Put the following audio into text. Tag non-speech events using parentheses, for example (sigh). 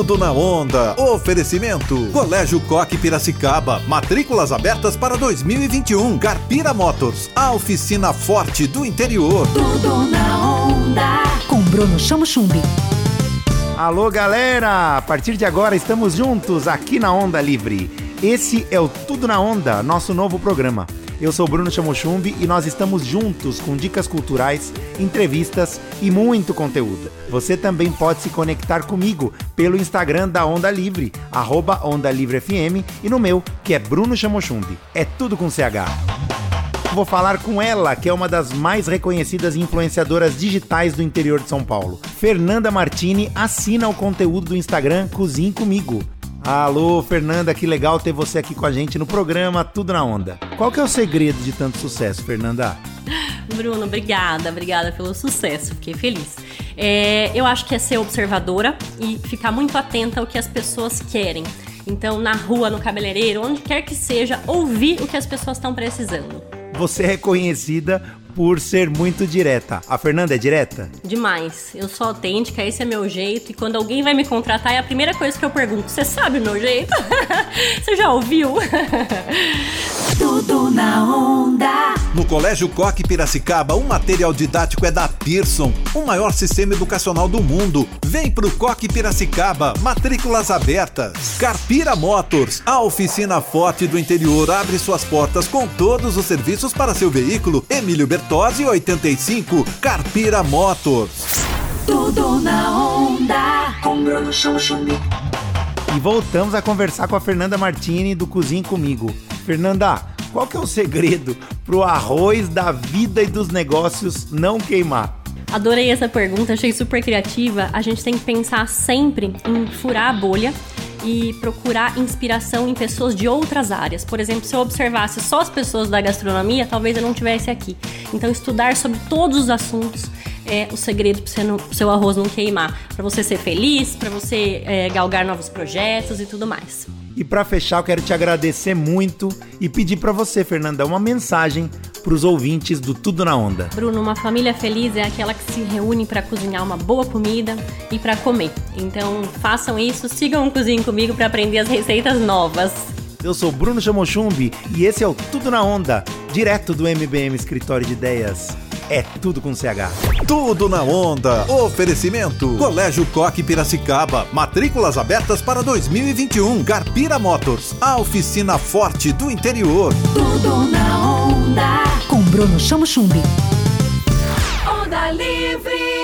Tudo na onda. Oferecimento. Colégio Coque Piracicaba. Matrículas abertas para 2021. Carpira Motors. A oficina forte do interior. Tudo na onda. Com Bruno Chamo Chumbi. Alô, galera! A partir de agora estamos juntos aqui na Onda Livre. Esse é o Tudo na Onda, nosso novo programa. Eu sou Bruno Chamochumbi e nós estamos juntos com dicas culturais, entrevistas e muito conteúdo. Você também pode se conectar comigo pelo Instagram da Onda Livre, arroba Onda Livre FM, e no meu, que é Bruno Chamochumbi. É tudo com CH. Vou falar com ela, que é uma das mais reconhecidas influenciadoras digitais do interior de São Paulo. Fernanda Martini assina o conteúdo do Instagram Cozinhe Comigo. Alô, Fernanda, que legal ter você aqui com a gente no programa Tudo na Onda. Qual que é o segredo de tanto sucesso, Fernanda? (laughs) Bruno, obrigada, obrigada pelo sucesso, fiquei feliz. É, eu acho que é ser observadora e ficar muito atenta ao que as pessoas querem. Então, na rua, no cabeleireiro, onde quer que seja, ouvir o que as pessoas estão precisando. Você é conhecida por ser muito direta. A Fernanda é direta? Demais. Eu sou autêntica, esse é meu jeito. E quando alguém vai me contratar, é a primeira coisa que eu pergunto: Você sabe o meu jeito? (laughs) Você já ouviu? (laughs) Tudo na onda. No Colégio Coque Piracicaba, o material didático é da Pearson, o maior sistema educacional do mundo. Vem pro Coque Piracicaba, matrículas abertas. Carpira Motors, a oficina forte do interior, abre suas portas com todos os serviços para seu veículo. Emílio Bertozzi, 85, Carpira Motors. Tudo na onda. Com Bruno Chumbi. E voltamos a conversar com a Fernanda Martini do Cozinhe Comigo. Fernanda, qual que é o segredo pro arroz da vida e dos negócios não queimar? Adorei essa pergunta, achei super criativa. A gente tem que pensar sempre em furar a bolha e procurar inspiração em pessoas de outras áreas. Por exemplo, se eu observasse só as pessoas da gastronomia, talvez eu não tivesse aqui. Então, estudar sobre todos os assuntos é o segredo para o seu arroz não queimar, para você ser feliz, para você é, galgar novos projetos e tudo mais. E para fechar, eu quero te agradecer muito e pedir para você, Fernanda, uma mensagem para os ouvintes do Tudo na Onda. Bruno, uma família feliz é aquela que se reúne para cozinhar uma boa comida e para comer. Então, façam isso, sigam o Cozinho comigo para aprender as receitas novas. Eu sou Bruno Chamochumbi e esse é o Tudo na Onda, direto do MBM Escritório de Ideias. É tudo com CH. Tudo na onda. Oferecimento. Colégio Coque Piracicaba. Matrículas abertas para 2021. Carpira Motors. A oficina forte do interior. Tudo na onda. Com Bruno Chamo Chumbi. Onda livre.